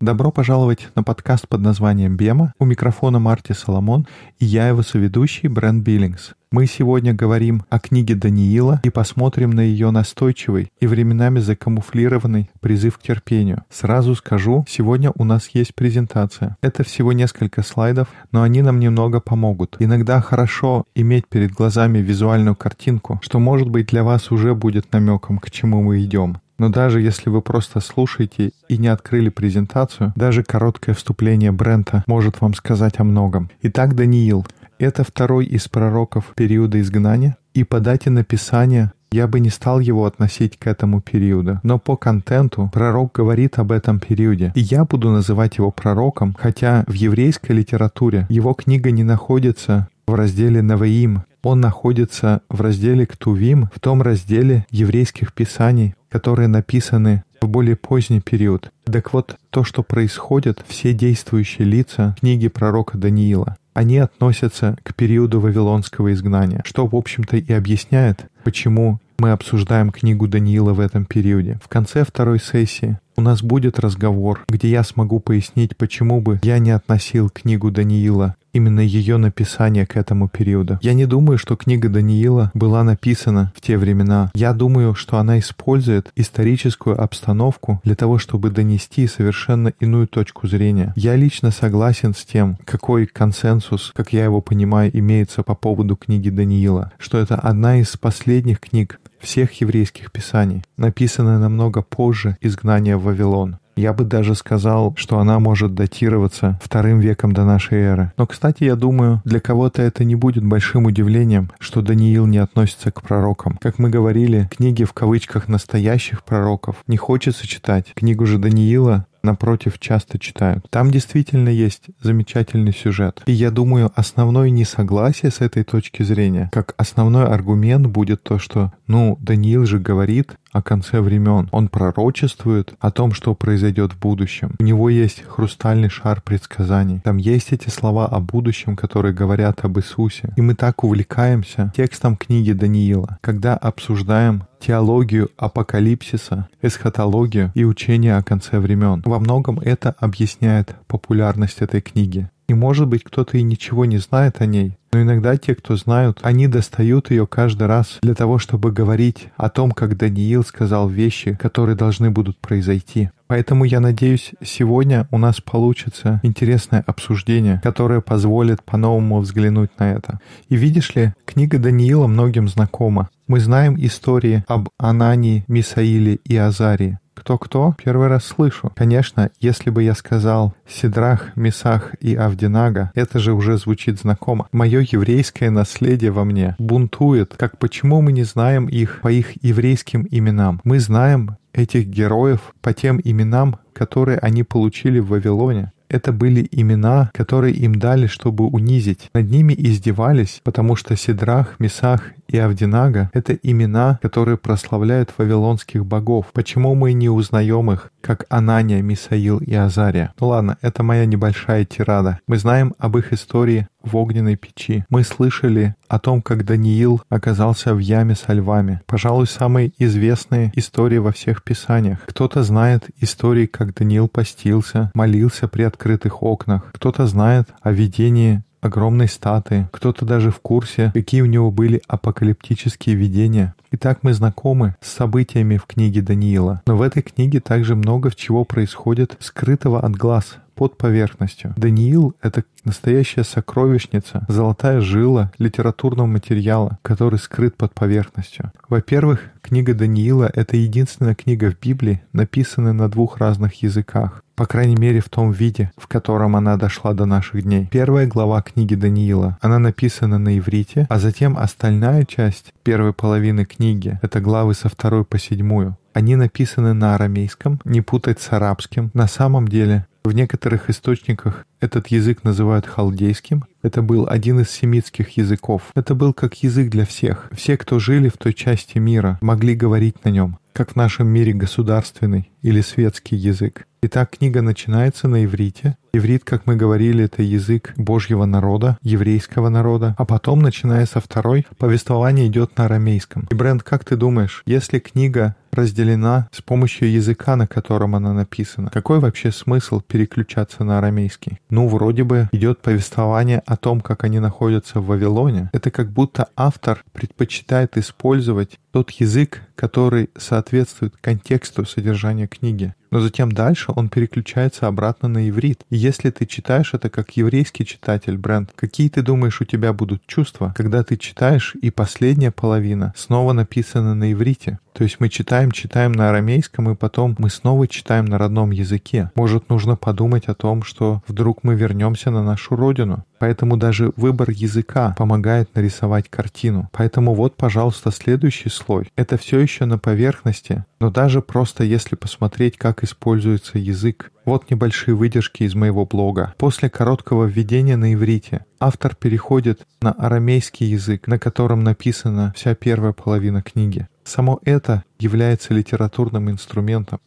Добро пожаловать на подкаст под названием «Бема». У микрофона Марти Соломон и я его соведущий Брент Биллингс. Мы сегодня говорим о книге Даниила и посмотрим на ее настойчивый и временами закамуфлированный призыв к терпению. Сразу скажу, сегодня у нас есть презентация. Это всего несколько слайдов, но они нам немного помогут. Иногда хорошо иметь перед глазами визуальную картинку, что может быть для вас уже будет намеком, к чему мы идем. Но даже если вы просто слушаете и не открыли презентацию, даже короткое вступление Брента может вам сказать о многом. Итак, Даниил — это второй из пророков периода изгнания, и по дате написания я бы не стал его относить к этому периоду, но по контенту пророк говорит об этом периоде, и я буду называть его пророком, хотя в еврейской литературе его книга не находится в разделе «Наваим», он находится в разделе «Ктувим», в том разделе еврейских писаний, которые написаны в более поздний период. Так вот, то, что происходит, все действующие лица книги пророка Даниила, они относятся к периоду Вавилонского изгнания, что, в общем-то, и объясняет, почему мы обсуждаем книгу Даниила в этом периоде. В конце второй сессии у нас будет разговор, где я смогу пояснить, почему бы я не относил книгу Даниила именно ее написание к этому периоду. Я не думаю, что книга Даниила была написана в те времена. Я думаю, что она использует историческую обстановку для того, чтобы донести совершенно иную точку зрения. Я лично согласен с тем, какой консенсус, как я его понимаю, имеется по поводу книги Даниила, что это одна из последних книг всех еврейских писаний, написанная намного позже изгнания в Вавилон. Я бы даже сказал, что она может датироваться вторым веком до нашей эры. Но, кстати, я думаю, для кого-то это не будет большим удивлением, что Даниил не относится к пророкам. Как мы говорили, книги в кавычках настоящих пророков не хочется читать. Книгу же Даниила напротив, часто читают. Там действительно есть замечательный сюжет. И я думаю, основное несогласие с этой точки зрения, как основной аргумент будет то, что, ну, Даниил же говорит о конце времен. Он пророчествует о том, что произойдет в будущем. У него есть хрустальный шар предсказаний. Там есть эти слова о будущем, которые говорят об Иисусе. И мы так увлекаемся текстом книги Даниила, когда обсуждаем теологию апокалипсиса, эсхатологию и учение о конце времен. Во многом это объясняет популярность этой книги. И может быть кто-то и ничего не знает о ней, но иногда те, кто знают, они достают ее каждый раз для того, чтобы говорить о том, как Даниил сказал вещи, которые должны будут произойти. Поэтому я надеюсь, сегодня у нас получится интересное обсуждение, которое позволит по-новому взглянуть на это. И видишь ли, книга Даниила многим знакома. Мы знаем истории об Анании, Мисаиле и Азарии. Кто-кто? Первый раз слышу. Конечно, если бы я сказал Сидрах, Месах и Авдинага, это же уже звучит знакомо. Мое еврейское наследие во мне бунтует. Как почему мы не знаем их по их еврейским именам? Мы знаем этих героев по тем именам, которые они получили в Вавилоне. Это были имена, которые им дали, чтобы унизить. Над ними издевались, потому что Сидрах, Месах и Авдинага — это имена, которые прославляют вавилонских богов. Почему мы не узнаем их, как Анания, Мисаил и Азария? Ну ладно, это моя небольшая тирада. Мы знаем об их истории в огненной печи. Мы слышали о том, как Даниил оказался в яме со львами. Пожалуй, самые известные истории во всех писаниях. Кто-то знает истории, как Даниил постился, молился при открытых окнах. Кто-то знает о видении огромной статы, кто-то даже в курсе, какие у него были апокалиптические видения. Итак, мы знакомы с событиями в книге Даниила. Но в этой книге также много чего происходит скрытого от глаз, под поверхностью. Даниил — это настоящая сокровищница, золотая жила литературного материала, который скрыт под поверхностью. Во-первых, книга Даниила — это единственная книга в Библии, написанная на двух разных языках. По крайней мере, в том виде, в котором она дошла до наших дней. Первая глава книги Даниила, она написана на иврите, а затем остальная часть первой половины книги, это главы со второй по седьмую, они написаны на арамейском, не путать с арабским. На самом деле в некоторых источниках этот язык называют халдейским. Это был один из семитских языков. Это был как язык для всех. Все, кто жили в той части мира, могли говорить на нем, как в нашем мире государственный или светский язык. Итак, книга начинается на иврите, Иврит, как мы говорили, это язык Божьего народа, еврейского народа. А потом, начиная со второй, повествование идет на арамейском. И, Брент, как ты думаешь, если книга разделена с помощью языка, на котором она написана. Какой вообще смысл переключаться на арамейский? Ну, вроде бы идет повествование о том, как они находятся в Вавилоне. Это как будто автор предпочитает использовать тот язык, который соответствует контексту содержания книги. Но затем дальше он переключается обратно на иврит. И если ты читаешь это как еврейский читатель, Брент, какие ты думаешь у тебя будут чувства, когда ты читаешь, и последняя половина снова написана на иврите? То есть мы читаем, читаем на арамейском, и потом мы снова читаем на родном языке. Может, нужно подумать о том, что вдруг мы вернемся на нашу родину. Поэтому даже выбор языка помогает нарисовать картину. Поэтому вот, пожалуйста, следующий слой. Это все еще на поверхности, но даже просто если посмотреть, как используется язык. Вот небольшие выдержки из моего блога. После короткого введения на иврите автор переходит на арамейский язык, на котором написана вся первая половина книги. Само это является литературным инструментом.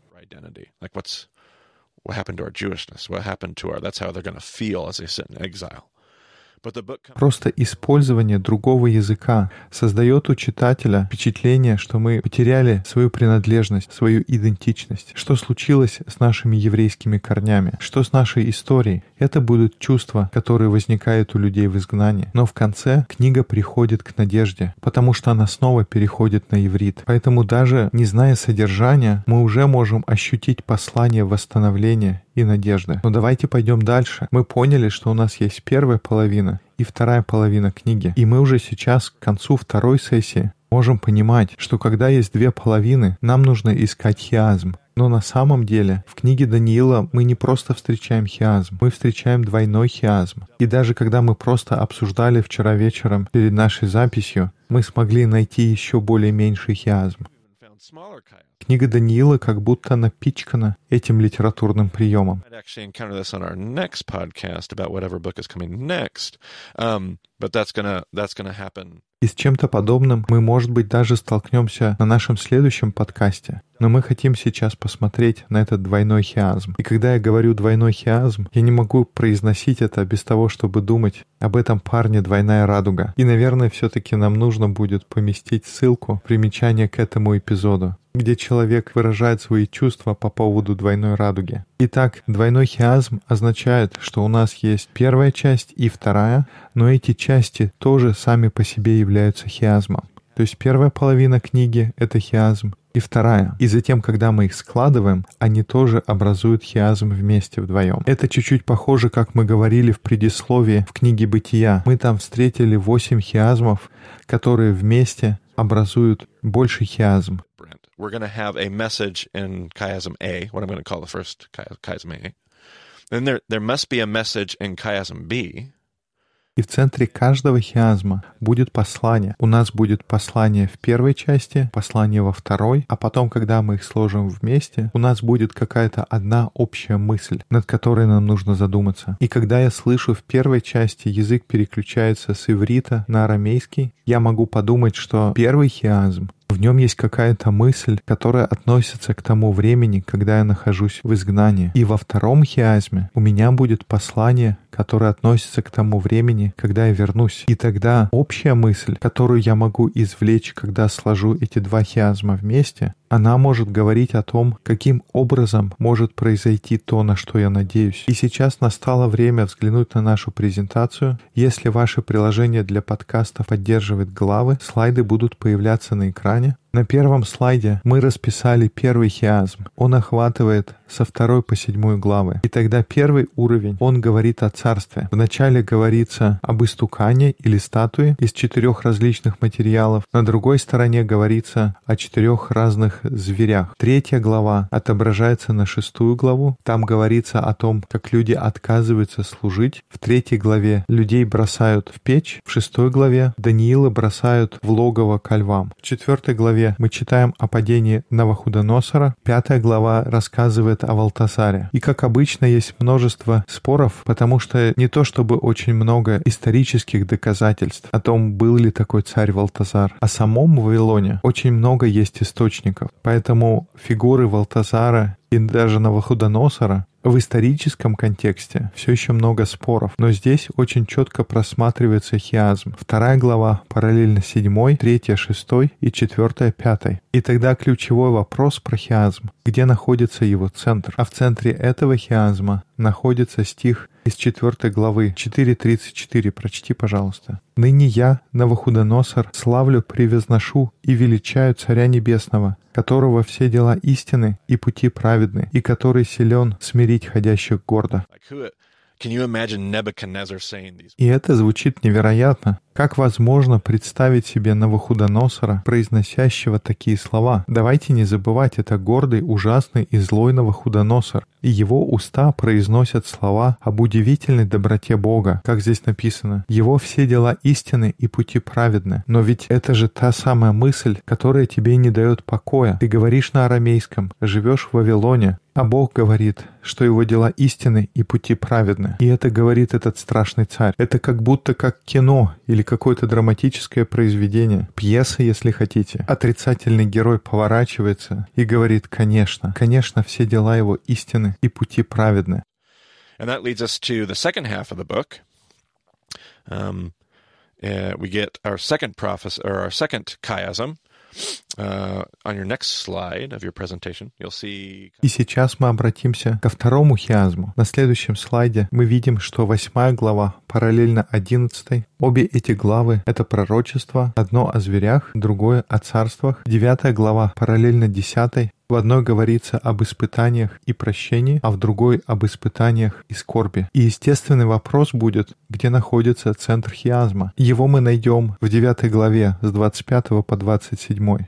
Просто использование другого языка создает у читателя впечатление, что мы потеряли свою принадлежность, свою идентичность. Что случилось с нашими еврейскими корнями? Что с нашей историей? Это будут чувства, которые возникают у людей в изгнании. Но в конце книга приходит к надежде, потому что она снова переходит на иврит. Поэтому даже не зная содержания, мы уже можем ощутить послание восстановления и надежды. Но давайте пойдем дальше. Мы поняли, что у нас есть первая половина и вторая половина книги. И мы уже сейчас к концу второй сессии можем понимать, что когда есть две половины, нам нужно искать хиазм. Но на самом деле в книге Даниила мы не просто встречаем хиазм, мы встречаем двойной хиазм. И даже когда мы просто обсуждали вчера вечером перед нашей записью, мы смогли найти еще более меньший хиазм. Книга Даниила как будто напичкана этим литературным приемом. И с чем-то подобным мы, может быть, даже столкнемся на нашем следующем подкасте. Но мы хотим сейчас посмотреть на этот двойной хиазм. И когда я говорю двойной хиазм, я не могу произносить это без того, чтобы думать об этом парне «Двойная радуга». И, наверное, все-таки нам нужно будет поместить ссылку, примечание к этому эпизоду где человек выражает свои чувства по поводу двойной радуги. Итак, двойной хиазм означает, что у нас есть первая часть и вторая, но эти части тоже сами по себе являются хиазмом. То есть первая половина книги — это хиазм, и вторая. И затем, когда мы их складываем, они тоже образуют хиазм вместе вдвоем. Это чуть-чуть похоже, как мы говорили в предисловии в книге «Бытия». Мы там встретили восемь хиазмов, которые вместе образуют больший хиазм. We're going to have a message in chiasm A, what I'm going to call the first chiasm A. Then there, there must be a message in chiasm B, И в центре каждого хиазма будет послание. У нас будет послание в первой части, послание во второй, а потом, когда мы их сложим вместе, у нас будет какая-то одна общая мысль, над которой нам нужно задуматься. И когда я слышу в первой части язык переключается с иврита на арамейский, я могу подумать, что первый хиазм в нем есть какая-то мысль, которая относится к тому времени, когда я нахожусь в изгнании. И во втором хиазме у меня будет послание, которое относится к тому времени, когда я вернусь. И тогда общая мысль, которую я могу извлечь, когда сложу эти два хиазма вместе, она может говорить о том, каким образом может произойти то, на что я надеюсь. И сейчас настало время взглянуть на нашу презентацию. Если ваше приложение для подкаста поддерживает главы, слайды будут появляться на экране. На первом слайде мы расписали первый хиазм. Он охватывает со второй по седьмую главы. И тогда первый уровень, он говорит о царстве. Вначале говорится об истукане или статуе из четырех различных материалов. На другой стороне говорится о четырех разных зверях. Третья глава отображается на шестую главу. Там говорится о том, как люди отказываются служить. В третьей главе людей бросают в печь. В шестой главе Даниила бросают в логово ко львам. В четвертой главе главе мы читаем о падении Навуходоносора. Пятая глава рассказывает о Валтасаре. И, как обычно, есть множество споров, потому что не то чтобы очень много исторических доказательств о том, был ли такой царь Валтасар. О самом Вавилоне очень много есть источников. Поэтому фигуры Валтасара и даже Навуходоносора В историческом контексте все еще много споров, но здесь очень четко просматривается хиазм. Вторая глава параллельно седьмой, третья шестой и четвертая пятой. И тогда ключевой вопрос про хиазм. Где находится его центр? А в центре этого хиазма находится стих из 4 главы 4.34. Прочти, пожалуйста. «Ныне я, Навуходоносор, славлю, превозношу и величаю Царя Небесного, которого все дела истины и пути праведны, и который силен смирить ходящих гордо». И это звучит невероятно. Как возможно представить себе Навуходоносора, произносящего такие слова? Давайте не забывать, это гордый, ужасный и злой Навуходоносор. И его уста произносят слова об удивительной доброте Бога, как здесь написано. Его все дела истины и пути праведны. Но ведь это же та самая мысль, которая тебе не дает покоя. Ты говоришь на арамейском, живешь в Вавилоне, а Бог говорит, что его дела истины и пути праведны. И это говорит этот страшный царь. Это как будто как кино или какое-то драматическое произведение, пьеса, если хотите. Отрицательный герой поворачивается и говорит, конечно, конечно, все дела его истины и пути праведны. And that leads us to the second half of the book. Um, uh, we get our second prophecy, or our second chiasm, И сейчас мы обратимся ко второму хиазму. На следующем слайде мы видим, что восьмая глава параллельно одиннадцатой. Обе эти главы — это пророчество, одно о зверях, другое о царствах. Девятая глава параллельно десятой. В одной говорится об испытаниях и прощении, а в другой — об испытаниях и скорби. И естественный вопрос будет, где находится центр хиазма. Его мы найдем в девятой главе с 25 по 27.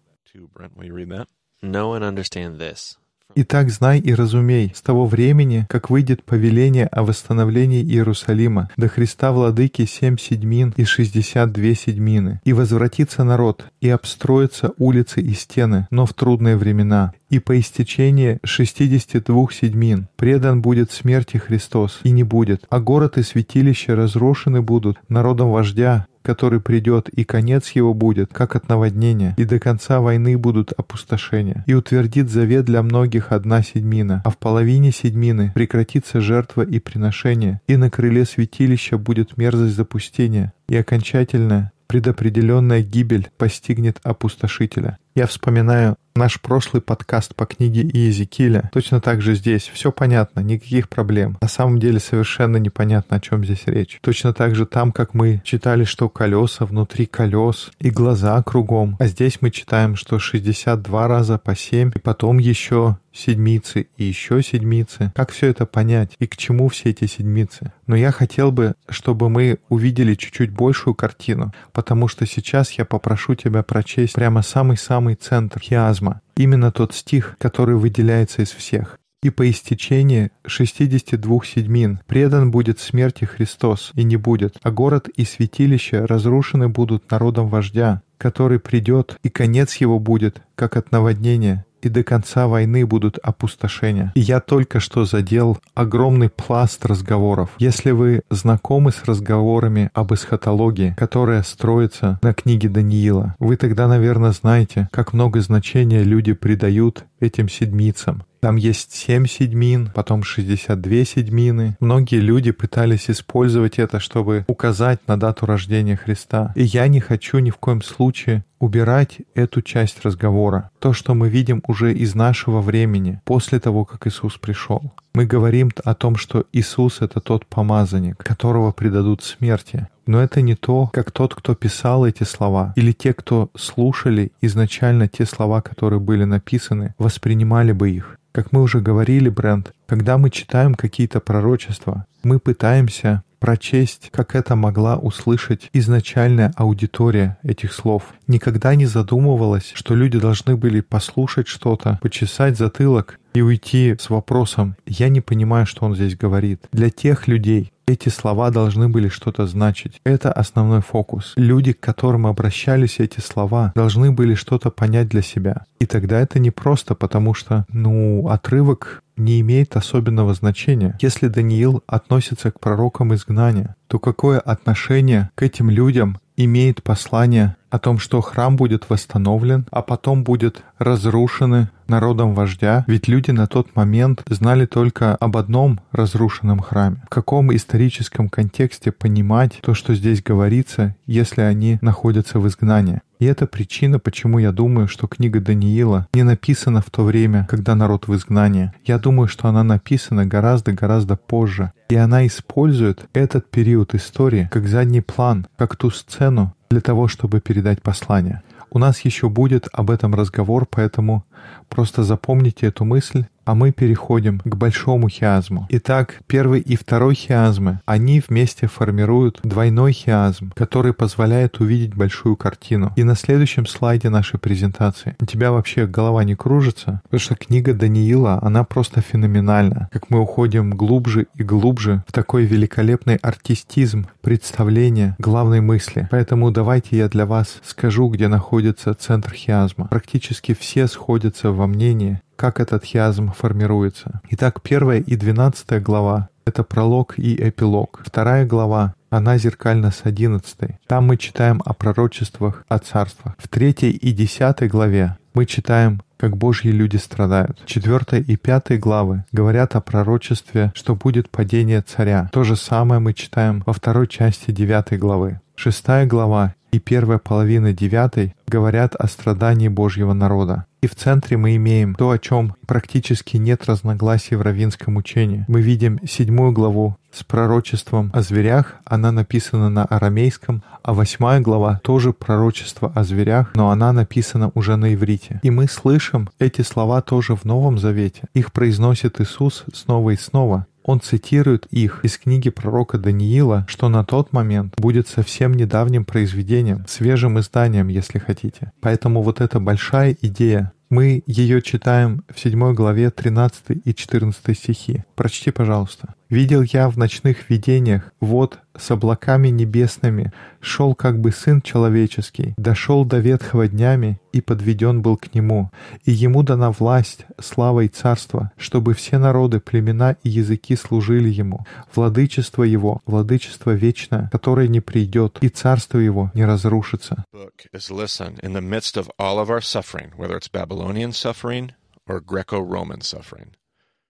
Итак, знай и разумей, с того времени, как выйдет повеление о восстановлении Иерусалима, до Христа Владыки семь седьмин и шестьдесят две седьмины, и возвратится народ, и обстроятся улицы и стены, но в трудные времена, и по истечении шестидесяти двух седьмин предан будет смерти Христос, и не будет, а город и святилище разрушены будут народом вождя, который придет, и конец его будет, как от наводнения, и до конца войны будут опустошения. И утвердит завет для многих одна седьмина, а в половине седьмины прекратится жертва и приношение, и на крыле святилища будет мерзость запустения, и окончательная предопределенная гибель постигнет опустошителя. Я вспоминаю наш прошлый подкаст по книге Иезекииля. Точно так же здесь. Все понятно, никаких проблем. На самом деле совершенно непонятно, о чем здесь речь. Точно так же там, как мы читали, что колеса внутри колес и глаза кругом. А здесь мы читаем, что 62 раза по 7, и потом еще седмицы и еще седмицы. Как все это понять и к чему все эти седмицы? Но я хотел бы, чтобы мы увидели чуть-чуть большую картину, потому что сейчас я попрошу тебя прочесть прямо самый-самый центр хиазма, именно тот стих, который выделяется из всех. «И по истечении шестидесяти двух седьмин предан будет смерти Христос, и не будет, а город и святилище разрушены будут народом вождя, который придет, и конец его будет, как от наводнения, и до конца войны будут опустошения. И я только что задел огромный пласт разговоров. Если вы знакомы с разговорами об эсхатологии, которая строится на книге Даниила, вы тогда, наверное, знаете, как много значения люди придают этим седмицам. Там есть семь седьмин, потом 62 седьмины. Многие люди пытались использовать это, чтобы указать на дату рождения Христа. И я не хочу ни в коем случае убирать эту часть разговора. То, что мы видим уже из нашего времени, после того, как Иисус пришел. Мы говорим о том, что Иисус — это тот помазанник, которого предадут смерти. Но это не то, как тот, кто писал эти слова, или те, кто слушали изначально те слова, которые были написаны, воспринимали бы их. Как мы уже говорили, Брент, когда мы читаем какие-то пророчества, мы пытаемся прочесть, как это могла услышать изначальная аудитория этих слов. Никогда не задумывалась, что люди должны были послушать что-то, почесать затылок и уйти с вопросом «Я не понимаю, что он здесь говорит». Для тех людей, Эти слова должны были что-то значить. Это основной фокус. Люди, к которым обращались эти слова, должны были что-то понять для себя. И тогда это не просто потому, что, ну, отрывок не имеет особенного значения. Если Даниил относится к пророкам изгнания, то какое отношение к этим людям имеет послание о том, что храм будет восстановлен, а потом будет разрушены народом вождя, ведь люди на тот момент знали только об одном разрушенном храме. В каком историческом контексте понимать то, что здесь говорится, если они находятся в изгнании? И это причина, почему я думаю, что книга Даниила не написана в то время, когда народ в изгнании. Я думаю, что она написана гораздо-гораздо позже. И она использует этот период истории как задний план, как ту сцену для того, чтобы передать послание. У нас еще будет об этом разговор, поэтому просто запомните эту мысль а мы переходим к большому хиазму. Итак, первый и второй хиазмы, они вместе формируют двойной хиазм, который позволяет увидеть большую картину. И на следующем слайде нашей презентации у тебя вообще голова не кружится, потому что книга Даниила, она просто феноменальна. Как мы уходим глубже и глубже в такой великолепный артистизм представления главной мысли. Поэтому давайте я для вас скажу, где находится центр хиазма. Практически все сходятся во мнении, как этот хиазм формируется. Итак, первая и двенадцатая глава — это пролог и эпилог. Вторая глава она зеркальна с одиннадцатой. Там мы читаем о пророчествах, о царствах. В третьей и десятой главе мы читаем, как Божьи люди страдают. Четвертая и пятая главы говорят о пророчестве, что будет падение царя. То же самое мы читаем во второй части девятой главы. Шестая глава и первая половина девятой говорят о страдании Божьего народа. И в центре мы имеем то, о чем практически нет разногласий в равинском учении. Мы видим седьмую главу с пророчеством о зверях, она написана на арамейском, а восьмая глава тоже пророчество о зверях, но она написана уже на иврите. И мы слышим эти слова тоже в Новом Завете. Их произносит Иисус снова и снова. Он цитирует их из книги пророка Даниила, что на тот момент будет совсем недавним произведением, свежим изданием, если хотите. Поэтому вот эта большая идея мы ее читаем в 7 главе 13 и 14 стихи. Прочти, пожалуйста. «Видел я в ночных видениях, вот с облаками небесными, шел как бы Сын Человеческий, дошел до ветхого днями и подведен был к Нему, и Ему дана власть, слава и царство, чтобы все народы, племена и языки служили Ему. Владычество Его, владычество вечное, которое не придет, и царство Его не разрушится».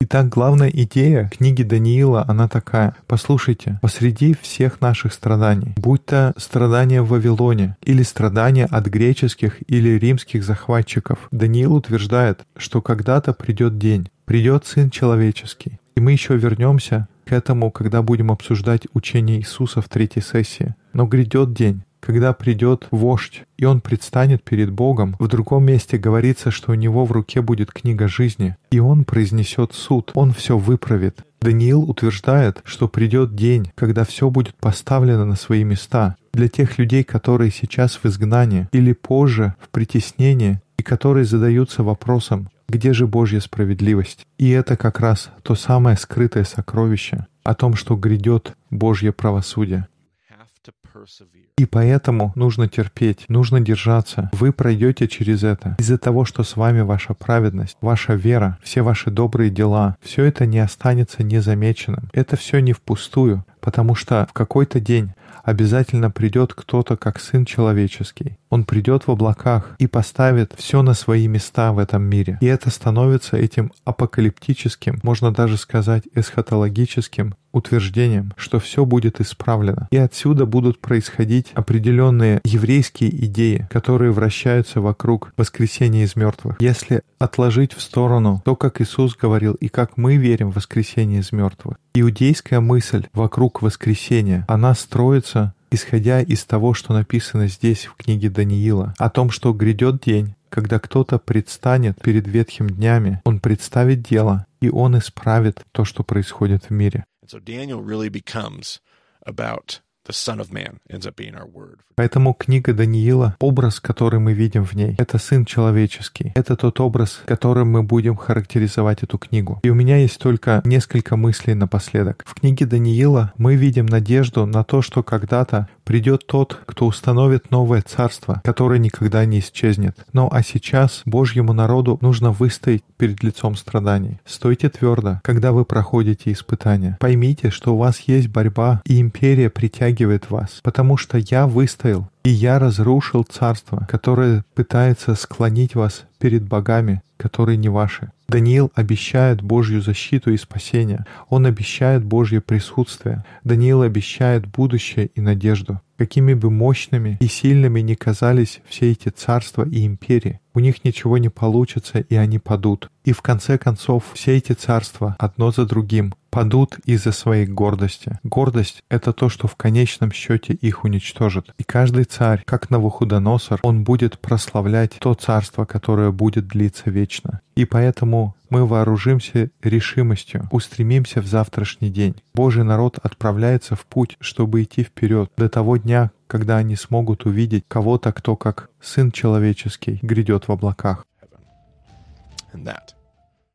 Итак, главная идея книги Даниила, она такая. Послушайте, посреди всех наших страданий, будь то страдания в Вавилоне или страдания от греческих или римских захватчиков, Даниил утверждает, что когда-то придет день, придет Сын Человеческий. И мы еще вернемся к этому, когда будем обсуждать учение Иисуса в третьей сессии. Но грядет день, когда придет вождь, и он предстанет перед Богом, в другом месте говорится, что у него в руке будет книга жизни, и он произнесет суд, он все выправит. Даниил утверждает, что придет день, когда все будет поставлено на свои места. Для тех людей, которые сейчас в изгнании или позже в притеснении, и которые задаются вопросом, где же Божья справедливость? И это как раз то самое скрытое сокровище о том, что грядет Божье правосудие. И поэтому нужно терпеть, нужно держаться. Вы пройдете через это. Из-за того, что с вами ваша праведность, ваша вера, все ваши добрые дела, все это не останется незамеченным. Это все не впустую, потому что в какой-то день обязательно придет кто-то как Сын Человеческий. Он придет в облаках и поставит все на свои места в этом мире. И это становится этим апокалиптическим, можно даже сказать эсхатологическим утверждением, что все будет исправлено. И отсюда будут происходить определенные еврейские идеи, которые вращаются вокруг воскресения из мертвых. Если отложить в сторону то, как Иисус говорил и как мы верим в воскресение из мертвых, иудейская мысль вокруг воскресения, она строится исходя из того, что написано здесь в книге Даниила, о том, что грядет день, когда кто-то предстанет перед ветхим днями, он представит дело, и он исправит то, что происходит в мире. Поэтому книга Даниила, образ, который мы видим в ней, это Сын Человеческий. Это тот образ, которым мы будем характеризовать эту книгу. И у меня есть только несколько мыслей напоследок. В книге Даниила мы видим надежду на то, что когда-то придет тот, кто установит новое царство, которое никогда не исчезнет. Но а сейчас Божьему народу нужно выстоять перед лицом страданий. Стойте твердо, когда вы проходите испытания. Поймите, что у вас есть борьба, и империя притягивает вас, потому что я выстоял, и я разрушил царство, которое пытается склонить вас перед богами, которые не ваши. Даниил обещает Божью защиту и спасение. Он обещает Божье присутствие. Даниил обещает будущее и надежду. Какими бы мощными и сильными ни казались все эти царства и империи, у них ничего не получится, и они падут. И в конце концов все эти царства одно за другим падут из-за своей гордости. Гордость — это то, что в конечном счете их уничтожит. И каждый царь, как Навуходоносор, он будет прославлять то царство, которое будет длиться вечно. И поэтому мы вооружимся решимостью, устремимся в завтрашний день. Божий народ отправляется в путь, чтобы идти вперед до того дня, когда они смогут увидеть кого-то, кто как Сын Человеческий грядет в облаках.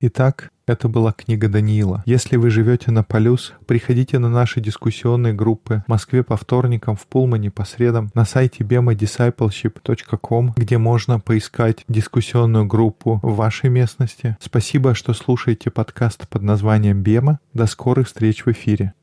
Итак, это была книга Даниила. Если вы живете на Полюс, приходите на наши дискуссионные группы в Москве по вторникам, в Пулмане по средам, на сайте bemadiscipleship.com, где можно поискать дискуссионную группу в вашей местности. Спасибо, что слушаете подкаст под названием «Бема». До скорых встреч в эфире.